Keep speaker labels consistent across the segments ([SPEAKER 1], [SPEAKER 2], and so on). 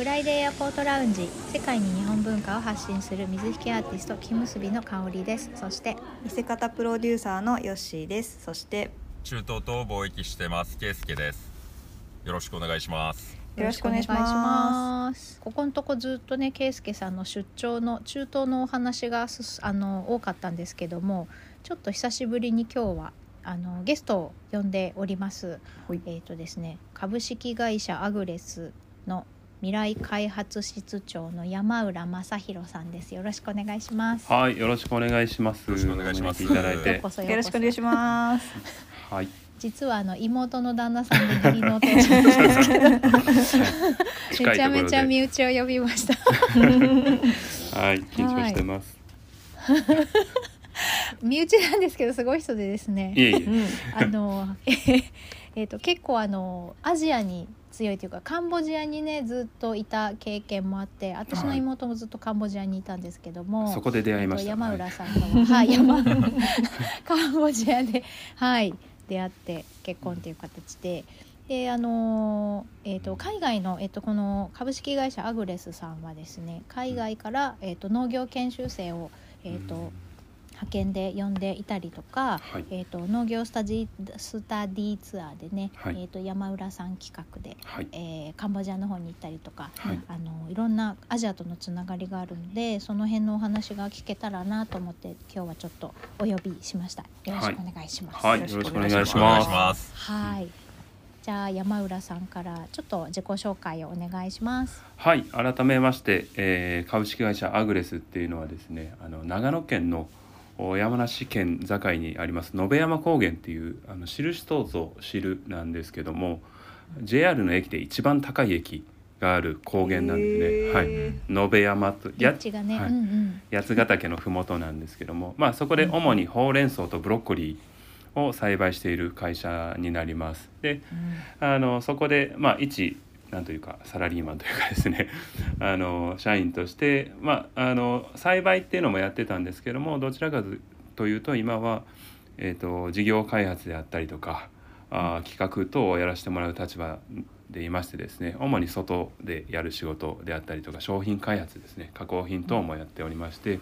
[SPEAKER 1] フライデーエアポートラウンジ世界に日本文化を発信する水引きアーティスト木結びの香りです。そして
[SPEAKER 2] 見せ方プロデューサーのヨッシーです。そして
[SPEAKER 3] 中東と貿易してますケイスケです。よろしくお願いします。
[SPEAKER 2] よろしくお願いします。
[SPEAKER 1] ここのとこずっとね圭介さんの出張の中東のお話がすあの多かったんですけどもちょっと久しぶりに今日はあのゲストを呼んでおります。
[SPEAKER 2] はい。
[SPEAKER 1] えっ、とですね株式会社アグレスの未来開発室長の山浦正弘さんです。よろしくお願いします。
[SPEAKER 4] はい、よろしくお願いします。
[SPEAKER 3] よろしくお願いします
[SPEAKER 4] いただいて
[SPEAKER 1] よ
[SPEAKER 2] ろしくお願いします
[SPEAKER 4] はい、
[SPEAKER 1] 実はあの妹の旦那さんで義理のお父さんですけどめちゃめちゃ身内を呼びました。
[SPEAKER 4] はい、緊張してます。
[SPEAKER 1] 身内なんですけどすごい人でですね。
[SPEAKER 4] いえいえ、
[SPEAKER 2] うん
[SPEAKER 1] あのえーえーと結構あのアジアに強いというかカンボジアにねずっといた経験もあって私の妹もずっとカンボジアにいたんですけども、
[SPEAKER 4] そこで出会いました。
[SPEAKER 1] 山浦さんとは、はい、山カンボジアで、はい、出会って結婚という形で。であのーえー、と海外の、えー、とこの株式会社アグレスさんはですね海外から、えー、と農業研修生を、えー、と派遣で呼んでいたりとか、
[SPEAKER 4] はい。
[SPEAKER 1] えー、と農業スタジスタディツアーでね、
[SPEAKER 4] はい。
[SPEAKER 1] えー、と山浦さん企画で、
[SPEAKER 4] はい、
[SPEAKER 1] えーカンボジアの方に行ったりとか、
[SPEAKER 4] はい。
[SPEAKER 1] あのいろんなアジアとのつながりがあるのでその辺のお話が聞けたらなと思って今日はちょっとお呼びしました。よろしくお願いします。
[SPEAKER 4] はい、よろしくお願いします。
[SPEAKER 1] はい。じゃあ山浦さんからちょっと自己紹介をお願いします。
[SPEAKER 4] はい、改めまして、えー株式会社アグレスっていうのはですね、あの長野県のお山梨県境にあります延山高原っていうあの知る人ぞ知るなんですけども、JR の駅で一番高い駅がある高原なんですね。はい、
[SPEAKER 2] へ
[SPEAKER 4] 延山と
[SPEAKER 1] リッチがね、
[SPEAKER 4] はい。
[SPEAKER 1] うんうん。
[SPEAKER 4] 八ヶ岳の麓なんですけども、まあ、そこで主にほうれん草とブロッコリーを栽培している会社になります。であのそこで、まあ、一なんというかサラリーマンというかですね。あの社員として、まあ、あの栽培っていうのもやってたんですけどもどちらかというと今は、えー、と事業開発であったりとかあー企画等をやらせてもらう立場でいましてですね主に外でやる仕事であったりとか商品開発ですね加工品等もやっておりまして、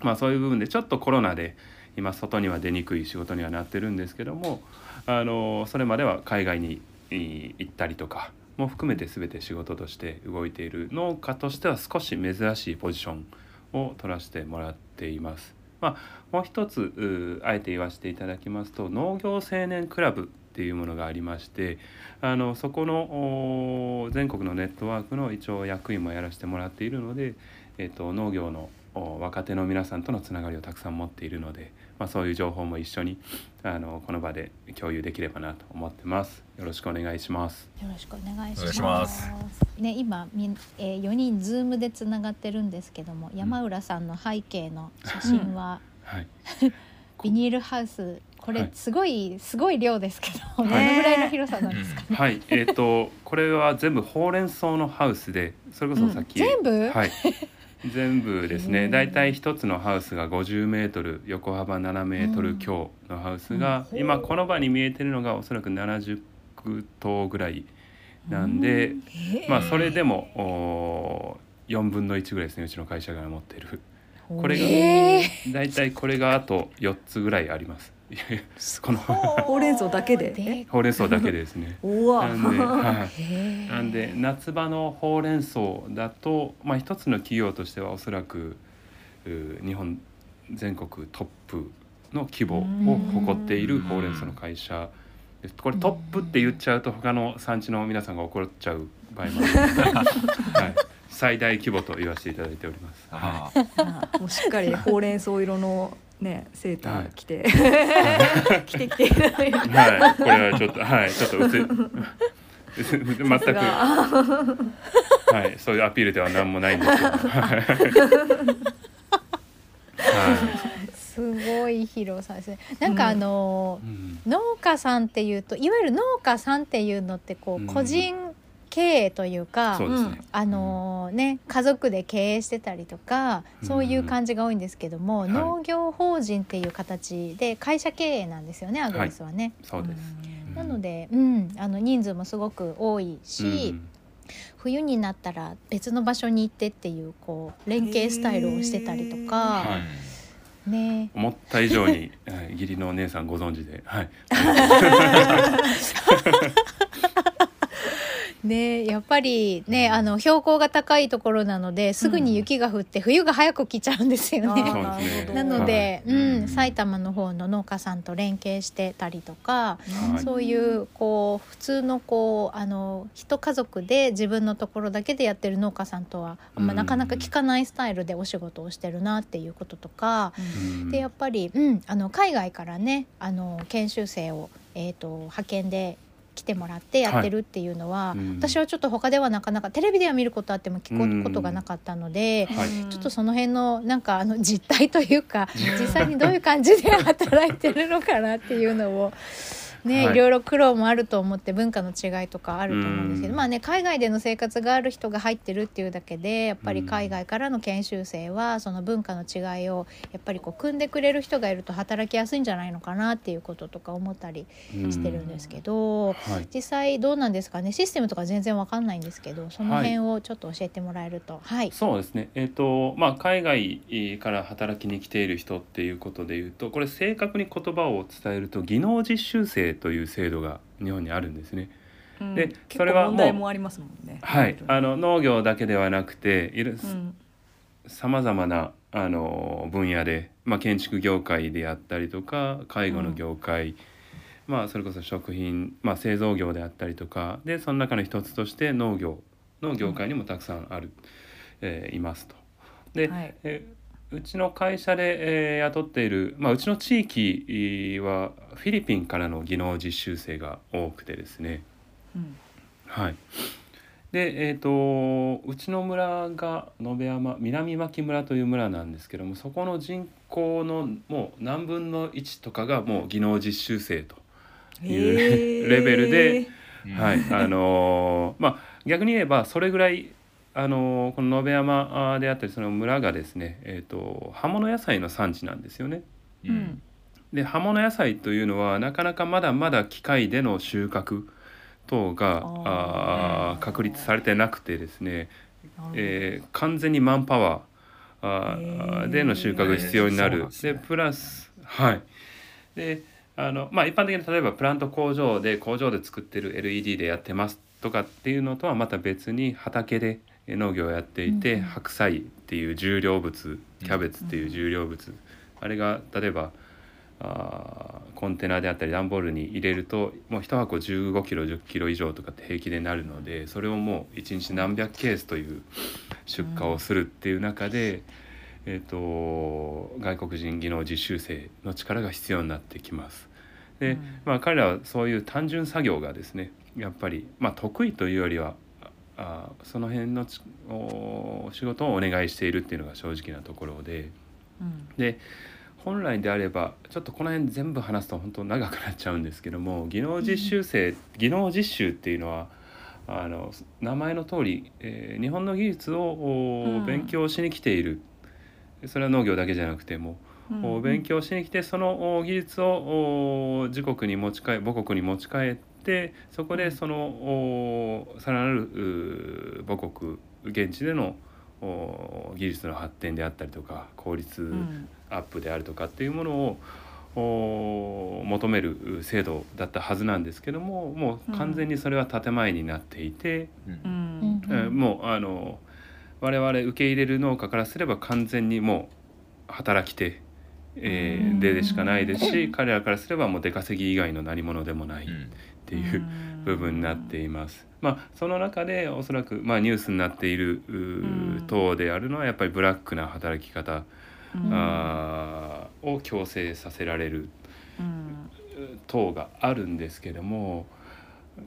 [SPEAKER 4] まあ、そういう部分でちょっとコロナで今外には出にくい仕事にはなってるんですけどもあのそれまでは海外にえー行ったりとかも含めて全て仕事として動いている農家としては少し珍しいポジションを取らせてもらっています。まあ、もう一つうあえて言わせていただきますと農業青年クラブっていうものがありましてあのそこの全国のネットワークの一応役員もやらせてもらっているので、えっと農業の若手の皆さんとのつながりをたくさん持っているので、まあ、そういう情報も一緒にあのこの場で共有できればなと思ってます。よろしくお願いします。
[SPEAKER 1] よろしくお願いします。
[SPEAKER 3] お願いします。
[SPEAKER 1] ね、今み、えー、4人ズームでつながってるんですけども、山浦さんの背景の写真は、
[SPEAKER 4] はい、
[SPEAKER 1] ビニールハウスこれ
[SPEAKER 4] はい。
[SPEAKER 1] すごい、すごい量ですけど、どのぐ
[SPEAKER 2] ね
[SPEAKER 1] らいの広さなんですかね？
[SPEAKER 4] はい、えっ、とこれは全部ほうれん草のハウスでそれこそさっき、
[SPEAKER 1] 全部、
[SPEAKER 4] はい全部ですね。だいたい一つのハウスが50メートル横幅7メートル強のハウスが、
[SPEAKER 1] うん。
[SPEAKER 4] 今この場に見えてるのがおそらく70棟ぐらいなんで、
[SPEAKER 1] うん。
[SPEAKER 4] まあそれでもお4分の1ぐらいですねうちの会社が持ってる。これが
[SPEAKER 1] え。
[SPEAKER 4] だいたいこれがあと4つぐらいありますこの
[SPEAKER 2] ほう。れん草だけで
[SPEAKER 1] で
[SPEAKER 4] ほうれん草だけでですね。
[SPEAKER 2] うわ。
[SPEAKER 4] なんで、はい。なんで夏場のほうれん草だと、まあ、一つの企業としてはおそらくう日本全国トップの規模を誇っているほうれん草の会社です。これトップって言っちゃうと他の産地の皆さんが怒っちゃう場合もある。ので、はい、最大規模と言わせていただいております。は
[SPEAKER 2] もうしっかりほうれん草色のねセーター着て、着てきて
[SPEAKER 4] はい、これはちょっとはい。ちょっと薄い全く。はい、そういうアピールでは何もないんですけど。はい。はい。
[SPEAKER 1] すごい広さですね。なんかあのー
[SPEAKER 4] うん。
[SPEAKER 1] 農家さんっていうといわゆる農家さんっていうのってこ
[SPEAKER 4] うん。
[SPEAKER 1] う個人経営というか、
[SPEAKER 4] そうですね。
[SPEAKER 1] あのーね家族で経営してたりとかそういう感じが多いんですけども、
[SPEAKER 4] はい。
[SPEAKER 1] 農業法人っていう形で会社経営なんですよねアグレスはね。
[SPEAKER 4] そうです。
[SPEAKER 1] なので、うん、あの人数もすごく多いし、冬になったら別の場所に行ってっていうこう連携スタイルをしてたりとか、
[SPEAKER 4] はい。
[SPEAKER 1] ね。
[SPEAKER 4] 思った以上に はい義理のお姉さんご存知で、はい、
[SPEAKER 1] ね。やっぱりねあの標高が高いところなのですぐに雪が降って冬が早く来ちゃうんですよね。なので、
[SPEAKER 3] はい。
[SPEAKER 1] うん
[SPEAKER 3] うん。
[SPEAKER 1] 埼玉の方の農家さんと連携してたりとか、
[SPEAKER 4] はい。
[SPEAKER 1] そういうこう普通のこうあの一家族で自分のところだけでやってる農家さんとはあんま
[SPEAKER 4] うん
[SPEAKER 1] なかなか聞かないスタイルでお仕事をしてるなっていうこととか、
[SPEAKER 4] うん。
[SPEAKER 1] でやっぱり、うん、あの海外からねあの研修生を、えー、と派遣で来てもらってやってるっていうのは、
[SPEAKER 4] はいうん
[SPEAKER 1] 私はちょっと他ではなかなかテレビでは見ることあっても聞くことがなかったので。
[SPEAKER 4] はい
[SPEAKER 1] ちょっとその辺のなんかあの実態というか 実際にどういう感じで働いてるのかなっていうのを。ね、
[SPEAKER 4] はい。
[SPEAKER 1] いろいろ苦労もあると思って文化の違いとかあると思うんですけど、
[SPEAKER 4] うん。
[SPEAKER 1] まあね海外での生活がある人が入ってるっていうだけでやっぱり海外からの研修生はその文化の違いをやっぱりこう組んでくれる人がいると働きやすいんじゃないのかなっていうこととか思ったりしてるんですけど、
[SPEAKER 4] はい。
[SPEAKER 1] 実際どうなんですかね？システムとか全然わかんないんですけどその辺をちょっと教えてもらえると。はい、
[SPEAKER 4] そうですね、えーとまあ、海外から働きに来ている人っていうことでいうとこれ正確に言葉を伝えると技能実習生という制度が日本にあるんですね。
[SPEAKER 2] うん。
[SPEAKER 4] で
[SPEAKER 2] 結
[SPEAKER 4] それはもう
[SPEAKER 2] 構問題もありますもんね。
[SPEAKER 4] はい、あの農業だけではなくていろ
[SPEAKER 2] うん。
[SPEAKER 4] さまざまなあの分野で、まあ、建築業界であったりとか介護の業界、まあ、それこそ食品、まあ、製造業であったりとかでその中の一つとして農業の業界にもたくさんある、えーいますと。で、
[SPEAKER 2] はい。
[SPEAKER 4] えうちの会社で、えー雇っている、まあ、うちの地域えーはフィリピンからの技能実習生が多くてですね。
[SPEAKER 2] うん
[SPEAKER 4] はい。で、えっ、とうちの村が延山南牧村という村なんですけども、そこの人口のもう何分の1とかがもう技能実習生という
[SPEAKER 2] へー
[SPEAKER 4] レベルで、
[SPEAKER 3] うん
[SPEAKER 4] はい、あのーまあ逆に言えばそれぐらいあのーこの延山あーであったりその村がですね、えっ、と葉物野菜の産地なんですよね。
[SPEAKER 3] う
[SPEAKER 2] うん。ん
[SPEAKER 4] で葉物野菜というのはなかなかまだまだ機械での収穫等が
[SPEAKER 2] あ
[SPEAKER 4] 確立されてなくてですね、えー完全にマンパワーあでの収穫が必要になる。
[SPEAKER 3] んですね。
[SPEAKER 4] でプラスはい。であのまあ一般的に例えばプラント工場で工場で作ってる LED でやってますとかっていうのとはまた別に畑で農業をやっていて、
[SPEAKER 1] うんうん。
[SPEAKER 4] 白菜っていう重量物キャベツっていう重量物、あれが例えばあーコンテナであったり段ボールに入れるともう1箱1 5キロ1 0キロ以上とかって平気でなるのでそれをもう1日何百ケースという出荷をするっていう中で、えー、と外国人技能実習生の力が必要になってきます。で、
[SPEAKER 2] うん。
[SPEAKER 4] まあ、彼らはそういう単純作業がですねやっぱり、まあ、得意というよりはあその辺の仕事をお願いしているっていうのが正直なところで。
[SPEAKER 2] うん。
[SPEAKER 4] で本来であればちょっとこの辺全部話すと本当長くなっちゃうんですけども技能実習生、技能実習っていうのはあの名前の通り、えー日本の技術を勉強しに来ている、それは農業だけじゃなくても、
[SPEAKER 2] うん。
[SPEAKER 4] お勉強しに来てそのお技術をお自国に持ち帰母国に持ち帰ってそこでそのおさらなる母国現地でのお技術の発展であったりとか効率、
[SPEAKER 2] うん。
[SPEAKER 4] アップであるとかっていうものをお求める制度だったはずなんですけどももう完全にそれは建前になっていて、
[SPEAKER 3] うん。
[SPEAKER 2] う
[SPEAKER 1] うん。
[SPEAKER 4] もうあの我々受け入れる農家からすれば完全にもう働き手、えー
[SPEAKER 2] うん。
[SPEAKER 4] ででしかないですし彼らからすればもう出稼ぎ以外の何者でもないっていう部分になっています。まあ、その中でおそらく、まあ、ニュースになっている等であるのはやっぱりブラックな働き方、
[SPEAKER 2] うん。
[SPEAKER 4] あーを強制させられる
[SPEAKER 2] うん。
[SPEAKER 4] 等があるんですけども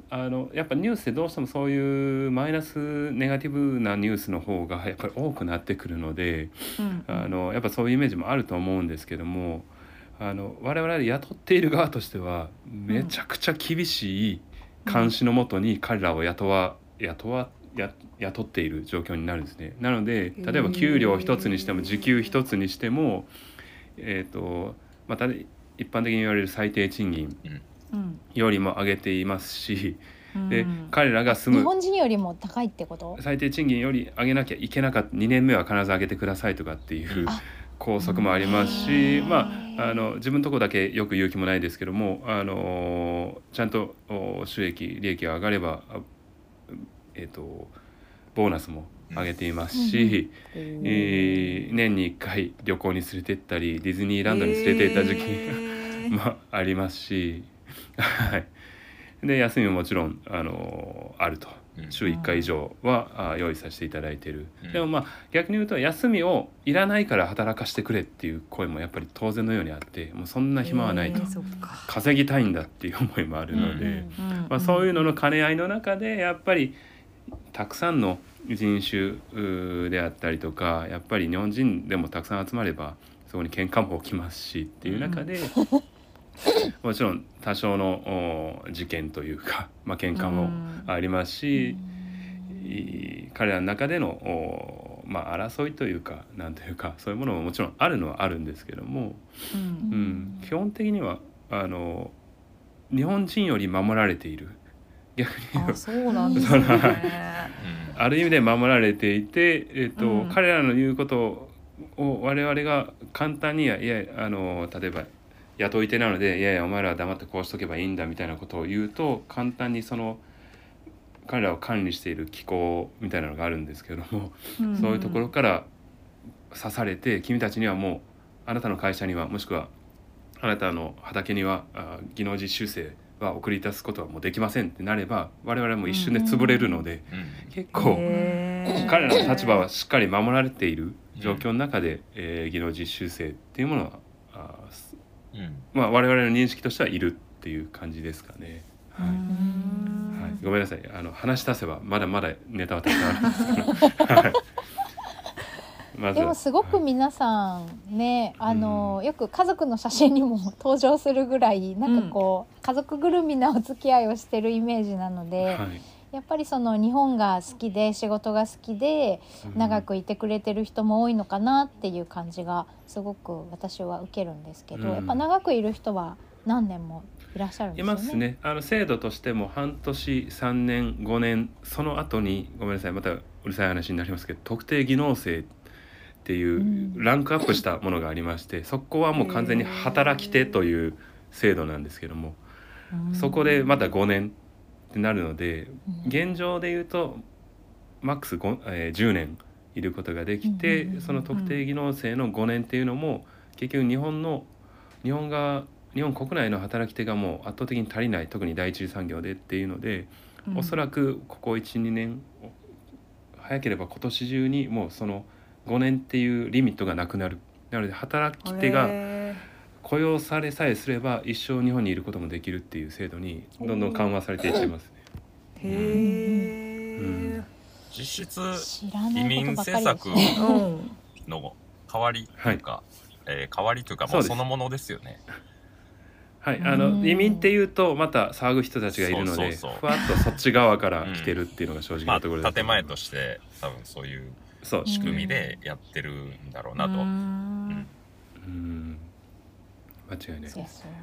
[SPEAKER 4] あのやっぱニュースでどうしてもそういうマイナスネガティブなニュースの方がやっぱり多くなってくるので
[SPEAKER 2] うん。
[SPEAKER 4] あのやっぱそういうイメージもあると思うんですけどもあの我々雇っている側としてはめちゃくちゃ厳しい監視のもとに彼らを雇わ雇わや雇っている状況になるんですね。なので例えば給料一つにしても時給一つにしてもえっ、とまた一般的に言われる最低賃金
[SPEAKER 2] うん。
[SPEAKER 4] よりも上げていますしで
[SPEAKER 2] うん。
[SPEAKER 4] 彼らが住む
[SPEAKER 1] 日本人よりも高いってこと？
[SPEAKER 4] 最低賃金より上げなきゃいけなかった2年目は必ず上げてくださいとかっていう
[SPEAKER 1] あ
[SPEAKER 4] 校則もありますし、
[SPEAKER 1] うん。
[SPEAKER 4] まあ、あの自分のとこだけよく言う気もないですけどもあのちゃんとお収益利益が上がれば、あえー、とボーナスも上げていますし、えー年に1回旅行に連れてったりディズニーランドに連れて行った時期
[SPEAKER 2] へー。
[SPEAKER 4] もありますし、はい、で休みももちろんあのあると。
[SPEAKER 3] うん
[SPEAKER 4] 週1回以上はあ用意させていただいてる、
[SPEAKER 3] うん。
[SPEAKER 4] でもまあ逆に言うと休みをいらないから働かしてくれっていう声もやっぱり当然のようにあってもうそんな暇はないと、稼ぎたいんだっていう思いもあるので、
[SPEAKER 1] うん
[SPEAKER 2] うん
[SPEAKER 4] まあ、そういうのの兼ね合いの中でやっぱりたくさんの人種であったりとかやっぱり日本人でもたくさん集まればそこに喧嘩も起きますしっていう中で、もちろん多少のお事件というか、まあ喧嘩もありますし、い彼らの中でのお、まあ、争いというかなんというかそういうものももちろんあるのはあるんですけども、
[SPEAKER 2] うん。
[SPEAKER 4] うん、基本的にはあの日本人より守られている。逆に言う
[SPEAKER 2] あそうなんですね。
[SPEAKER 3] うん。
[SPEAKER 4] ある意味で守られていて、えっと
[SPEAKER 2] うん。
[SPEAKER 4] 彼らの言うことを我々が簡単にはいやあの例えば雇い手なので「いやいやお前らは黙ってこうしとけばいいんだ」みたいなことを言うと簡単にその彼らを管理している機構みたいなのがあるんですけれども、
[SPEAKER 2] ん
[SPEAKER 4] そういうところから刺されて君たちにはもうあなたの会社にはもしくはあなたの畑にはあ技能実習生は送り出すことはもうできませんってなれば我々も一瞬で潰れるので、
[SPEAKER 3] うん
[SPEAKER 4] 結構。彼らの立場はしっかり守られている状況の中で、えー技能実習生っていうものはあーす
[SPEAKER 3] うん。
[SPEAKER 4] まあ、我々の認識としてはいるっていう感じですかね。はい。
[SPEAKER 2] うん
[SPEAKER 4] はい、ごめんなさい。あの話し出せばまだまだネタはたくさんあるんですけど、はい、まずは。
[SPEAKER 1] でもすごく皆さんね、あのよく家族の写真にも登場するぐらいなんかこう、家族ぐるみなお付き合いをしてるイメージなので、
[SPEAKER 4] はい
[SPEAKER 1] やっぱりその日本が好きで仕事が好きで長くいてくれてる人も多いのかなっていう感じがすごく私は受けるんですけど、
[SPEAKER 4] うん。
[SPEAKER 1] やっぱ長くいる人は何年もいらっしゃるんで
[SPEAKER 4] い
[SPEAKER 1] すよね。
[SPEAKER 4] ますね。あの制度としても半年3年5年その後にごめんなさいまたうるさい話になりますけど特定技能生っていう
[SPEAKER 1] うん。
[SPEAKER 4] ランクアップしたものがありましてそこはもう完全に働き手という制度なんですけどもそこでまた5年ってなるので
[SPEAKER 1] うん。
[SPEAKER 4] 現状で言うとマックス5、えー10年いることができ
[SPEAKER 1] うんうんうんうん。
[SPEAKER 4] てその特定技能生の5年っていうのも結局日本の日本が日本国内の働き手がもう圧倒的に足りない特に第一次産業でっていうので、おそらくここ12年早ければ今年中にもうその5年っていうリミットがなくなる。なので働き手が
[SPEAKER 2] へ
[SPEAKER 4] 雇用されさえすれば一生日本にいることもできるっていう制度にどんどん緩和されていってますね。
[SPEAKER 2] ー。へー
[SPEAKER 3] 実質
[SPEAKER 1] 知らない
[SPEAKER 3] 移民政策の代わりというか、えー代わりというかもうそのものですよね。
[SPEAKER 4] はい、あ
[SPEAKER 1] うん。
[SPEAKER 4] の移民っていうとまた騒ぐ人たちがいるので
[SPEAKER 3] そうそうそう。
[SPEAKER 4] ふわっとそっち側から来てるっていうのが正直
[SPEAKER 3] まあ
[SPEAKER 4] なところです、
[SPEAKER 3] 建前として多分そういう
[SPEAKER 4] そう
[SPEAKER 3] 仕組みでやってるんだろうなと。
[SPEAKER 2] う
[SPEAKER 3] うん
[SPEAKER 2] ん。
[SPEAKER 4] うん間違いない。です
[SPEAKER 1] ですよね。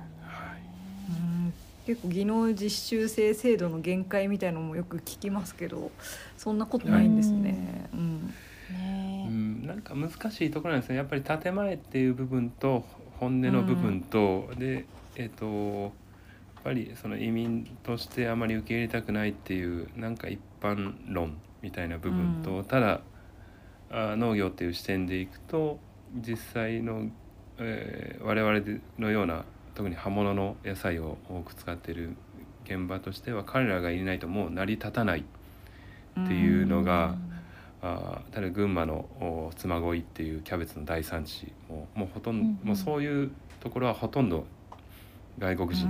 [SPEAKER 2] うん。結構技能実習生制度の限界みたいのもよく聞きますけどそんなことないんですね。うん。
[SPEAKER 4] う
[SPEAKER 1] ね。
[SPEAKER 4] ん、なんか難しいところなんですね。やっぱり建前っていう部分と本音の部分と、でえっ、とやっぱりその移民としてあまり受け入れたくないっていうなんか一般論みたいな部分と、
[SPEAKER 2] う
[SPEAKER 4] ただあ農業っていう視点でいくと実際の、えー我々のような特に葉物の野菜を多く使っている現場としては彼らがいないともう成り立たない。っていうのが、あー例えば群馬のお妻恋っていうキャベツの大産地。ももうほとんど、
[SPEAKER 1] うんうん。
[SPEAKER 4] もうそういうところはほとんど外国人、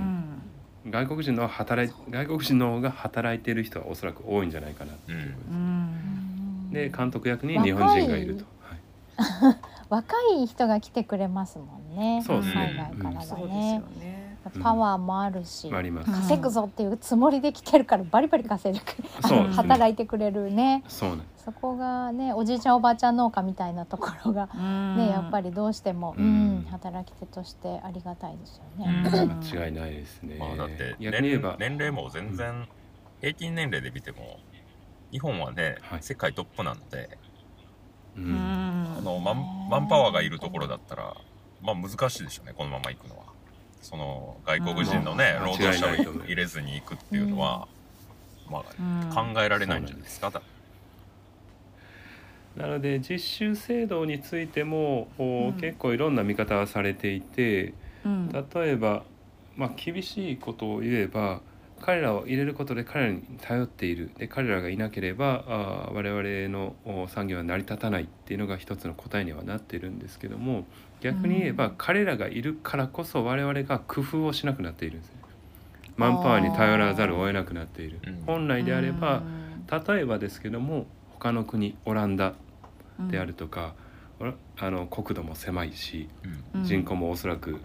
[SPEAKER 2] うん。
[SPEAKER 4] 外国人の働い外国人の方が働いてる人はおそらく多いんじゃないかなっていう。ところ
[SPEAKER 2] う
[SPEAKER 4] です、
[SPEAKER 2] ん。
[SPEAKER 4] で監督役に日本人がいると、はい、
[SPEAKER 1] 若い人が来てくれますもんね。
[SPEAKER 4] そうです
[SPEAKER 2] ね。
[SPEAKER 1] 海外から
[SPEAKER 2] そうですよ
[SPEAKER 1] がね。
[SPEAKER 2] ね。
[SPEAKER 1] パワーもあるし、
[SPEAKER 2] うん。
[SPEAKER 1] 稼ぐぞっていうつもりで来てるからバリバリ稼いで
[SPEAKER 4] うですね。
[SPEAKER 1] 働いてくれるね。
[SPEAKER 4] そ
[SPEAKER 1] こがね、おじいちゃんおばあちゃん農家みたいなところがね、やっぱ
[SPEAKER 2] り
[SPEAKER 1] りどうしても、う
[SPEAKER 4] うん
[SPEAKER 1] ん、働き手としてありがたいですよ
[SPEAKER 2] う
[SPEAKER 1] ね。
[SPEAKER 2] ん。
[SPEAKER 4] 間違いないですね、
[SPEAKER 3] まあだって
[SPEAKER 4] 逆に言えば。
[SPEAKER 3] 年年齢も全然平均年齢で見ても日本はね、
[SPEAKER 4] はい。
[SPEAKER 3] 世界トップなので
[SPEAKER 4] う
[SPEAKER 2] うん。
[SPEAKER 3] あのマンマンパワーがいるところだったらまあ難しいでしょうねこのまま行くのは。その外国人のね、
[SPEAKER 4] うん
[SPEAKER 3] 労働者を入れずに行くっていうのは、ま
[SPEAKER 2] うん。
[SPEAKER 3] あ考えられないんじゃないですか、
[SPEAKER 4] なので実習制度についても、お
[SPEAKER 2] うん。
[SPEAKER 4] 結構いろんな見方はされていて
[SPEAKER 2] うん。
[SPEAKER 4] 例えば、まあ、厳しいことを言えば彼らを入れることで彼らに頼っている。で彼らがいなければあー我々のお産業は成り立たないっていうのが一つの答えにはなってるんですけども逆に言えば、
[SPEAKER 2] うん。
[SPEAKER 4] 彼らがいるからこそ我々が工夫をしなくなっているんですね。マンパワーに頼らざるを得なくなっている。
[SPEAKER 3] うん。
[SPEAKER 4] 本来であれば
[SPEAKER 2] うん。
[SPEAKER 4] 例えばですけども他の国オランダであるとか、おらあの国土も狭いし
[SPEAKER 3] うん。
[SPEAKER 2] うん
[SPEAKER 4] 人口もおそらく、う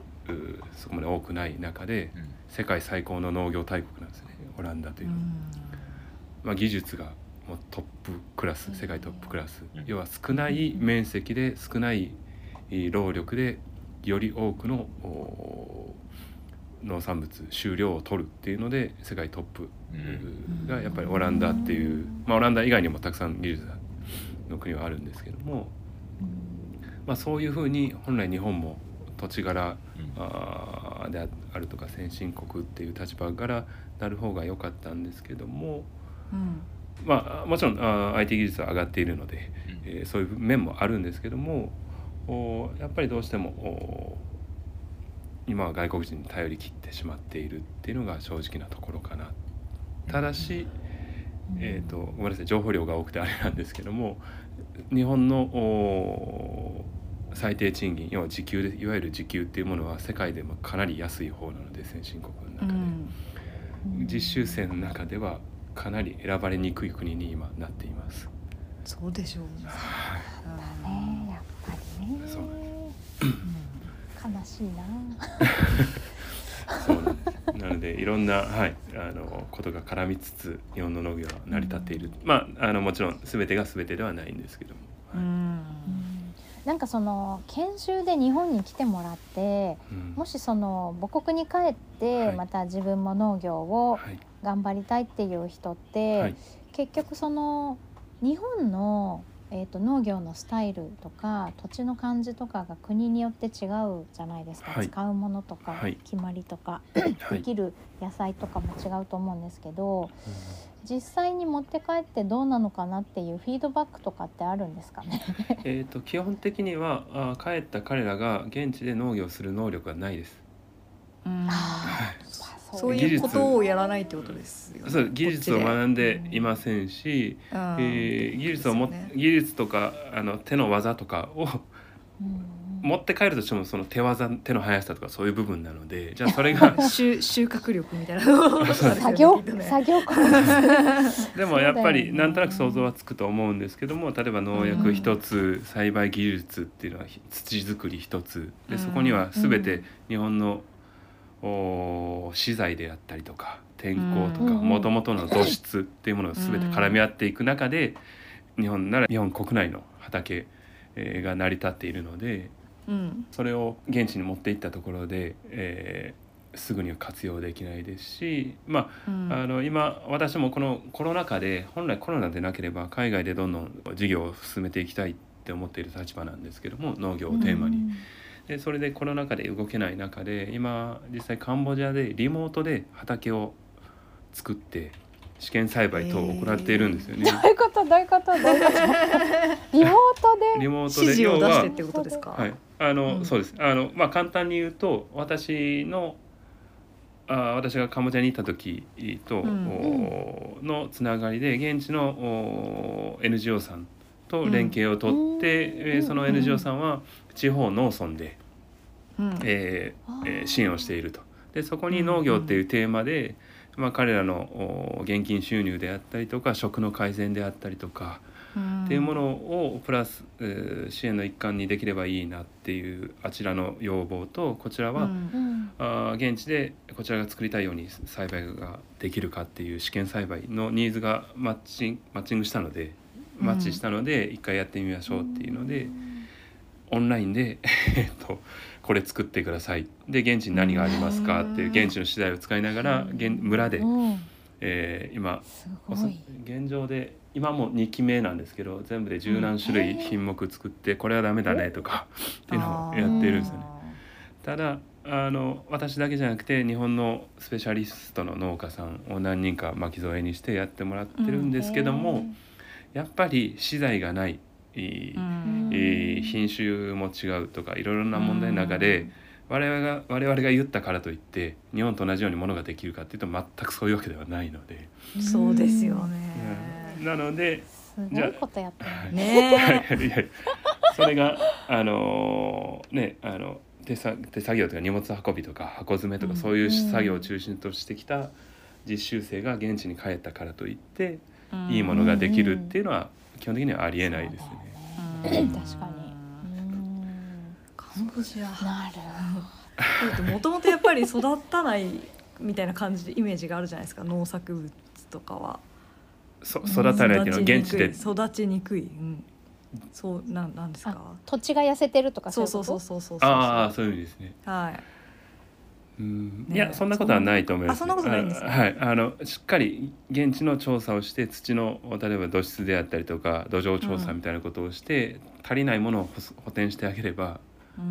[SPEAKER 4] そこまで多くない中で
[SPEAKER 3] うん。
[SPEAKER 4] 世界最高の農業大国なんですね。オランダというのは、まあ、技術がもうトップクラス世界トップクラス、
[SPEAKER 3] うん。
[SPEAKER 4] 要は少ない面積で少ないえー労力でより多くのお農産物収量を取るっていうので世界トップ
[SPEAKER 3] うん。
[SPEAKER 4] がやっぱりオランダっていう、まあ、オランダ以外にもたくさん技術の国はあるんですけども、まあ、そういうふうに本来日本も土地柄
[SPEAKER 3] うん。
[SPEAKER 4] あーであるとか先進国っていう立場からなる方が良かったんですけども、
[SPEAKER 2] うん。
[SPEAKER 4] まあ、もちろんあー IT 技術は上がっているので、
[SPEAKER 3] うん。
[SPEAKER 4] えーそういう面もあるんですけどもおやっぱりどうしてもお今は外国人に頼り切ってしまっているっていうのが正直なところかな。ただし、えー、とごめんなさい情報量が多くてあれなんですけども日本のお最低賃金要は時給でいわゆる時給っていうものは世界でもかなり安い方なので先進国の中で、実習生の中ではかなり選ばれにくい国に今なっています。
[SPEAKER 2] そうでしょうね
[SPEAKER 1] ねやっぱりね
[SPEAKER 4] そう
[SPEAKER 1] うん悲しいな
[SPEAKER 4] そうなんです。なのでいろんな、はい、あのことが絡みつつ日本の農業は成り立っている、まああのもちろん全てが全てではないんです。けども、はい
[SPEAKER 2] うん
[SPEAKER 1] なんかその研修で日本に来てもらって
[SPEAKER 4] うん。
[SPEAKER 1] もしその母国に帰って
[SPEAKER 4] はい。
[SPEAKER 1] また自分も農業を
[SPEAKER 4] はい。
[SPEAKER 1] 頑張りたいっていう人って、
[SPEAKER 4] はい。
[SPEAKER 1] 結局その日本の、えー、と農業のスタイルとか土地の感じとかが国によって違うじゃないですか、
[SPEAKER 4] はい。
[SPEAKER 1] 使うものとか、
[SPEAKER 4] はい。
[SPEAKER 1] 決まりとか、
[SPEAKER 4] はい。
[SPEAKER 1] できる野菜とかも違うと思うんですけど実際に持って帰ってどうなのかなっていうフィードバックとかってあるんですかね？
[SPEAKER 4] えー、と基本的にはあ帰った彼らが現地で農業する能力はないです。
[SPEAKER 2] うん。
[SPEAKER 1] あ
[SPEAKER 2] そういうことをやらないってことですよね。
[SPEAKER 4] そう技術を学んでいませんし、
[SPEAKER 2] うん。
[SPEAKER 4] えー技術をも、技術とかあの手の技とかを
[SPEAKER 1] うん
[SPEAKER 4] 持って帰るとしてもその手技手の速さとかそういう部分なので じゃあそれが
[SPEAKER 2] 収収穫力みたいなの
[SPEAKER 1] 作業作業
[SPEAKER 4] でもやっぱりなんとなく想像はつくと思うんですけども例えば農薬一つ、栽培技術っていうのはひ土作り一つ。
[SPEAKER 2] うん
[SPEAKER 4] でそこには全て日本の、お資材であったりとか天候とか
[SPEAKER 1] うん
[SPEAKER 4] もともとの土質っていうものが全て絡み合っていく中で日本なら日本国内の畑えーが成り立っているので
[SPEAKER 2] うん。
[SPEAKER 4] それを現地に持っていったところで、えーすぐには活用できないですしまあ
[SPEAKER 2] うん。
[SPEAKER 4] あの今私もこのコロナ禍で本来コロナでなければ海外でどんどん事業を進めていきたいって思っている立場なんですけども農業をテーマに。でそれでコロナ禍で動けない中で今実際カンボジアでリモートで畑を作って試験栽培等を行っているんですよね。
[SPEAKER 1] どういうこと？どういうこと？どういうこと？リモートで？
[SPEAKER 4] リモート
[SPEAKER 2] 指示を出してってことですか？
[SPEAKER 4] はい、あの、
[SPEAKER 2] うん。
[SPEAKER 4] そうです。あのまあ簡単に言うと私のあ私がカンボジアに行った時と、
[SPEAKER 2] うん。
[SPEAKER 4] おのつながりで現地のお NGO さんと連携を取って、
[SPEAKER 1] うん
[SPEAKER 4] えーその NGO さんは地方農村で、
[SPEAKER 2] うん。
[SPEAKER 4] えー支援をしていると。でそこに農業っていうテーマで、まあ、彼らのお現金収入であったりとか食の改善であったりとか、っていうものをプラス、えー支援の一環にできればいいなっていうあちらの要望とこちらは、
[SPEAKER 2] うん。
[SPEAKER 1] うん
[SPEAKER 4] あー現地でこちらが作りたいように栽培ができるかっていう試験栽培のニーズがマッチンマッチングしたのでマッチしたので一回やってみましょうっていうので、オンラインで とこれ作ってください。で現地に何がありますかっていう現地の資材を使いながら現村で
[SPEAKER 1] うん。
[SPEAKER 4] えー今現状で今も2期目なんですけど全部で十何種類品目作ってこれはダメだねとかっていうのをやってるんですよね。ただあの私だけじゃなくて日本のスペシャリストの農家さんを何人か巻き添えにしてやってもらってるんですけども、やっぱり資材がない、えー品種も違うとかいろいろな問題の中で、我々が我々が言ったからといって日本と同じようにものができるかっていうと全くそういうわけではないので、
[SPEAKER 2] そうですよね。
[SPEAKER 4] なので、
[SPEAKER 1] すごいことやってる
[SPEAKER 2] ね。
[SPEAKER 4] い。やそれがあのーねあの手さ手作業とか荷物運びとか箱詰めとか、
[SPEAKER 2] うん。
[SPEAKER 4] そういう作業を中心としてきた実習生が現地に帰ったからといって、
[SPEAKER 2] え。
[SPEAKER 4] いいものができるっていうのは基本的にはありえないですね。
[SPEAKER 1] ね。
[SPEAKER 2] うん。
[SPEAKER 1] 確かに。うん。
[SPEAKER 2] カンボジア。
[SPEAKER 1] なる。
[SPEAKER 2] もともとやっぱり育たないみたいな感じでイメージがあるじゃないですか農作物とかは。
[SPEAKER 4] そ育たないっていうのは現地で
[SPEAKER 2] 育ちにくい。うん。そうなんなんですか？
[SPEAKER 1] 土地が痩せてるとか
[SPEAKER 2] そうそうそうそうそうそう。
[SPEAKER 4] ああそういう意味ですね。
[SPEAKER 2] はい。
[SPEAKER 4] うん
[SPEAKER 2] ね
[SPEAKER 4] いやそんなことはないと思います、はいあのしっかり現地の調査をして土の例えば土質であったりとか土壌調査みたいなことをして、足りないものを補補填してあげれば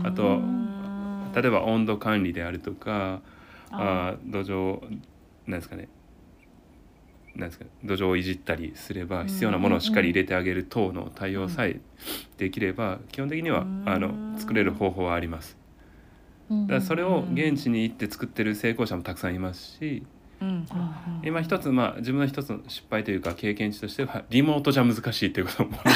[SPEAKER 4] あと
[SPEAKER 2] うん
[SPEAKER 4] 例えば温度管理であるとか
[SPEAKER 1] あ
[SPEAKER 4] あー土壌なんですかねなんですか土壌をいじったりすれば
[SPEAKER 2] うん
[SPEAKER 4] 必要なものをしっかり入れてあげる等の対応さえできれば基本的には
[SPEAKER 2] うん。
[SPEAKER 4] あの作れる方法はあります。
[SPEAKER 1] うん
[SPEAKER 4] だからそれを現地に行って作ってる成功者もたくさんいますし
[SPEAKER 2] うん。
[SPEAKER 1] あ
[SPEAKER 4] 今一つまあ自分の一つの失敗というか経験値としてはリモートじゃ難しいということも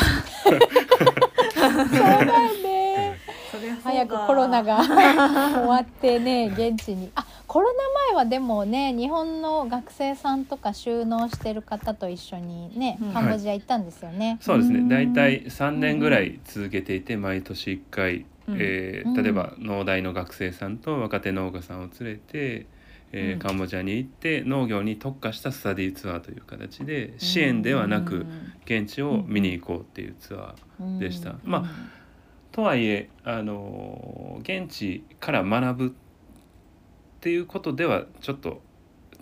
[SPEAKER 1] 早くコロナが終わってね現地に。あコロナ前はでもね日本の学生さんとか収納してる方と一緒にね
[SPEAKER 2] うん。
[SPEAKER 1] カンボジア行ったんですよね、
[SPEAKER 4] そうです
[SPEAKER 1] ん。
[SPEAKER 4] ね大体3年ぐらい続けていて毎年1回、えー例えば農大の学生さんと若手農家さんを連れて、えー
[SPEAKER 2] うん。
[SPEAKER 4] カンボジアに行って農業に特化したスタディツアーという形で支援ではなく現地を見に行こうっていうツアーでした。まあとはいえあの現地から学ぶっていうことではちょっと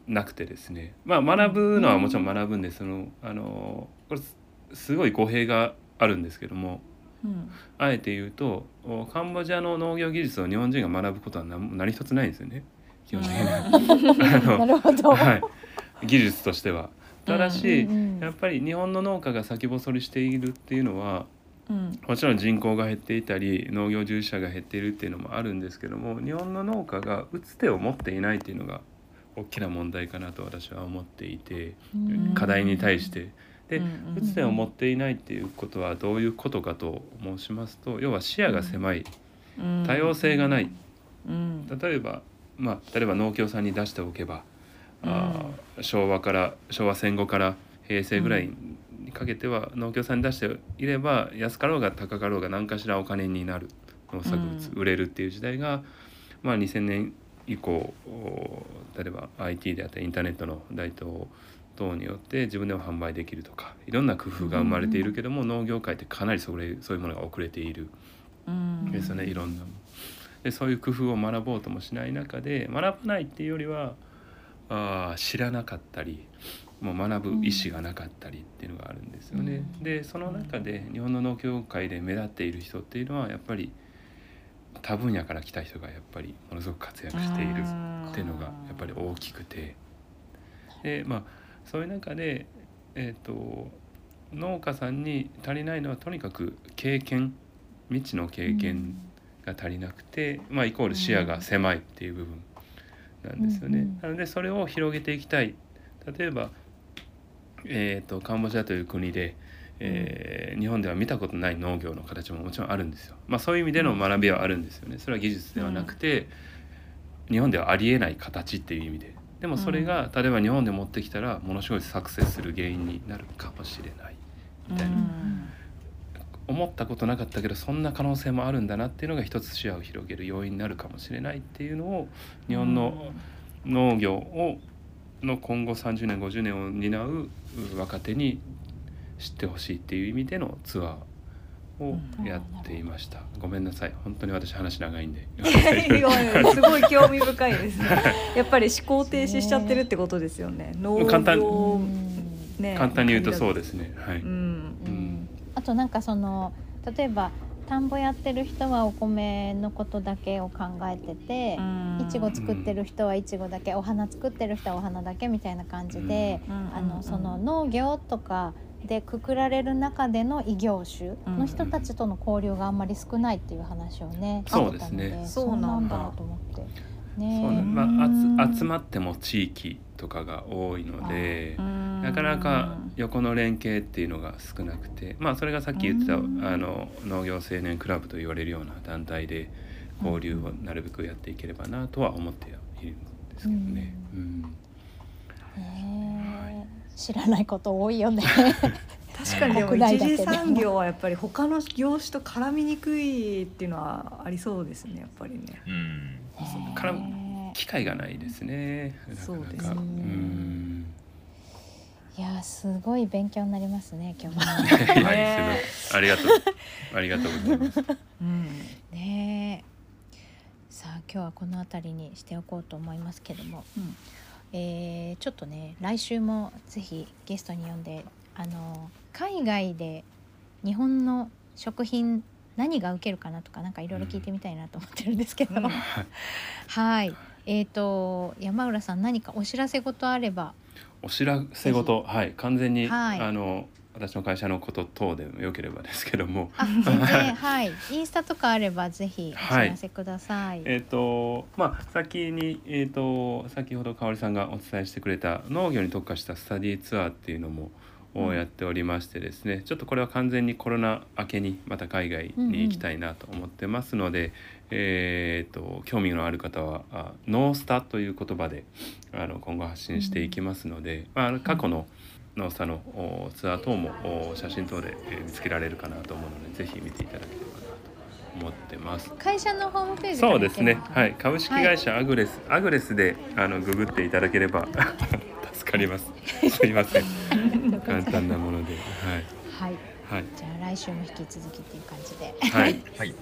[SPEAKER 4] なくてですね。まあ学ぶのはもちろん学ぶんですそのあのこれすすごい語弊があるんですけども
[SPEAKER 2] うん。
[SPEAKER 4] あえて言うとおカンボジアの農業技術を日本人が学ぶことは何何一つないんですよね。基本的に。は。あの
[SPEAKER 1] なるほど、
[SPEAKER 4] はい、技術としては。ただし、
[SPEAKER 1] うんうん。
[SPEAKER 4] やっぱり日本の農家が先細りしているっていうのは
[SPEAKER 2] うん。
[SPEAKER 4] もちろん人口が減っていたり農業従事者が減っているっていうのもあるんですけども日本の農家が打つ手を持っていないっていうのが大きな問題かなと私は思っていて
[SPEAKER 1] うん。
[SPEAKER 4] 課題に対して。で
[SPEAKER 2] うん
[SPEAKER 4] 打つ手を持っていないっていうことはどういうことかと申しますと要は視野が狭い。
[SPEAKER 2] うん。
[SPEAKER 4] 多様性がない。
[SPEAKER 2] うん。
[SPEAKER 4] 例えばまあ例えば農協さんに出しておけば、あー昭和から昭和戦後から平成ぐらいにかけては農協さんに出していれば安かろうが高かろうが何かしらお金になる農作物、
[SPEAKER 2] うん。
[SPEAKER 4] 売れるっていう時代が、まあ、2000年以降お例えば IT であったりインターネットの台頭等によって自分でも販売できるとかいろんな工夫が生まれているけども、農業界ってかなりそれそういうものが遅れている。
[SPEAKER 2] うん。
[SPEAKER 4] ですよねいろんなでそういう工夫を学ぼうともしない中で学ばないっていうよりはあー知らなかったりもう学ぶ意思がなかったりっていうのがあるんですよね。
[SPEAKER 1] うん。
[SPEAKER 4] でその中で日本の農協界で目立っている人っていうのはやっぱり多分野から来た人がやっぱりものすごく活躍しているっていうのがやっぱり大きくて。でまあそういう中でえっ、と農家さんに足りないのはとにかく経験未知の経験が足りなくて、まあイコール視野が狭いっていう部分なんですよね。
[SPEAKER 1] うんうん
[SPEAKER 4] なのでそれを広げていきたい例えば、えー、とカンボジアという国で、えー日本では見たことない農業の形ももちろんあるんですよ。まあ、そういう意味での学びはあるんですよね。それは技術ではなくて、日本ではありえない形っていう意味で。でもそれが、例えば日本で持ってきたらものすごいサクセスする原因になるかもしれないみたいな、思ったことなかったけどそんな可能性もあるんだなっていうのが一つ視野を広げる要因になるかもしれないっていうのを日本の農業をの今後30年50年を担う若手に知ってほしいっていう意味でのツアーをやっていました。ごめんなさい。本当に私話長いんで。
[SPEAKER 2] すごい興味深いですね やっぱり思考停止しちゃってるってことですよね農
[SPEAKER 4] 簡単
[SPEAKER 2] 業
[SPEAKER 1] うん
[SPEAKER 2] ね
[SPEAKER 4] 簡単に言うとそうですね。はい。
[SPEAKER 2] うん
[SPEAKER 1] うんあとなんかその例えば田んぼやってる人はお米のことだけを考えてて、いちご作ってる人はいちごだけ、お花作ってる人はお花だけみたいな感じで、あのその農業とかでくくられる中での異業種の人たちとの交流があんまり少ないっていう話をね、
[SPEAKER 4] そうですね。
[SPEAKER 2] そうなんだ。
[SPEAKER 1] だと思って。
[SPEAKER 4] そう
[SPEAKER 1] ね。
[SPEAKER 4] まあ
[SPEAKER 2] うん
[SPEAKER 4] 集集まっても地域とかが多いので。な
[SPEAKER 2] な
[SPEAKER 4] かなか横の連携っていうのが少なくてまあそれがさっき言ってたあ
[SPEAKER 2] うん。
[SPEAKER 4] の農業青年クラブと言われるような団体で交流をなるべくやっていければなとは思っているんですけどね。うん。
[SPEAKER 1] ね知らないこと多いよね。
[SPEAKER 2] 確かにでも一次産業はやっぱり他の業種と絡みにくいっていうのはありそうですねやっぱりね。
[SPEAKER 3] うん。
[SPEAKER 4] から
[SPEAKER 1] ね
[SPEAKER 4] 機会がないですね。なかなか。
[SPEAKER 2] そうですね。
[SPEAKER 4] うん
[SPEAKER 1] いやすごい勉強になりますね 今日も。
[SPEAKER 4] はい、すいませんありがとう。ありがとうございます。
[SPEAKER 2] うん。
[SPEAKER 1] ねえ。さあ今日はこの辺りにしておこうと思いますけども、
[SPEAKER 2] うん。
[SPEAKER 1] えーちょっとね来週もぜひゲストに呼んであの海外で日本の食品何が受けるかなとかなんかいろいろ聞いてみたいなと思ってるんですけど、
[SPEAKER 2] うん。
[SPEAKER 1] はい。えー、と山浦さん何かお知らせ事あれば
[SPEAKER 4] お知らせ事はい完全に、
[SPEAKER 1] はい。
[SPEAKER 4] あの私の会社のこと等でもよければですけども。
[SPEAKER 1] あ全然 はい。インスタとかあればぜひお知らせください。
[SPEAKER 4] えっ、とまあ先にえっ、と先ほど香織さんがお伝えしてくれた農業に特化したスタディツアーっていうのも、をやっておりましてですねちょっとこれは完全にコロナ明けにまた海外に行きたいなと思ってますので、えっ、と興味のある方はあノースタという言葉であの今後発信していきますので、まあ、過去のノースタのおツアー等もお写真等で、えー見つけられるかなと思うのでぜひ見ていただければなと思ってます。
[SPEAKER 1] 会社のホームページ
[SPEAKER 4] そうですね。はい、株式会社アグレス、アグレスであのググっていただければ助かります。すいません。簡単なもので、
[SPEAKER 1] はい。
[SPEAKER 4] はい、はい、
[SPEAKER 1] じゃあ来週も引き続きっていう感じで。
[SPEAKER 4] はい、
[SPEAKER 3] はい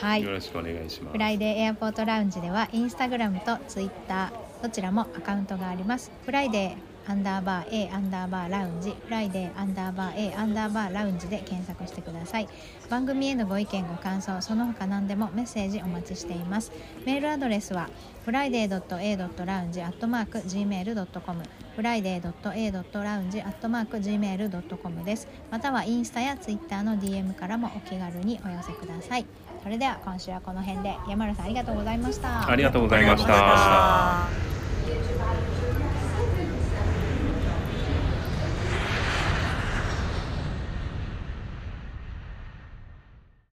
[SPEAKER 1] はい。
[SPEAKER 4] よろしくお願いします。
[SPEAKER 1] フライデーエアポートラウンジではインスタグラムとツイッターどちらもアカウントがあります。フライデーアンダーバー A アンダーバーラウンジフライデーアンダーバー A アンダーバーラウンジで検索してください。番組へのご意見ご感想その他何でもメッセージお待ちしています。メールアドレスは friday.a.lounge.gmail.com friday.a.lounge.gmail.com です。またはインスタやツイッターの DM からもお気軽にお寄せください。それでは今週はこの辺で山原さんありがとうございました。
[SPEAKER 4] ありがとうございまし
[SPEAKER 3] た。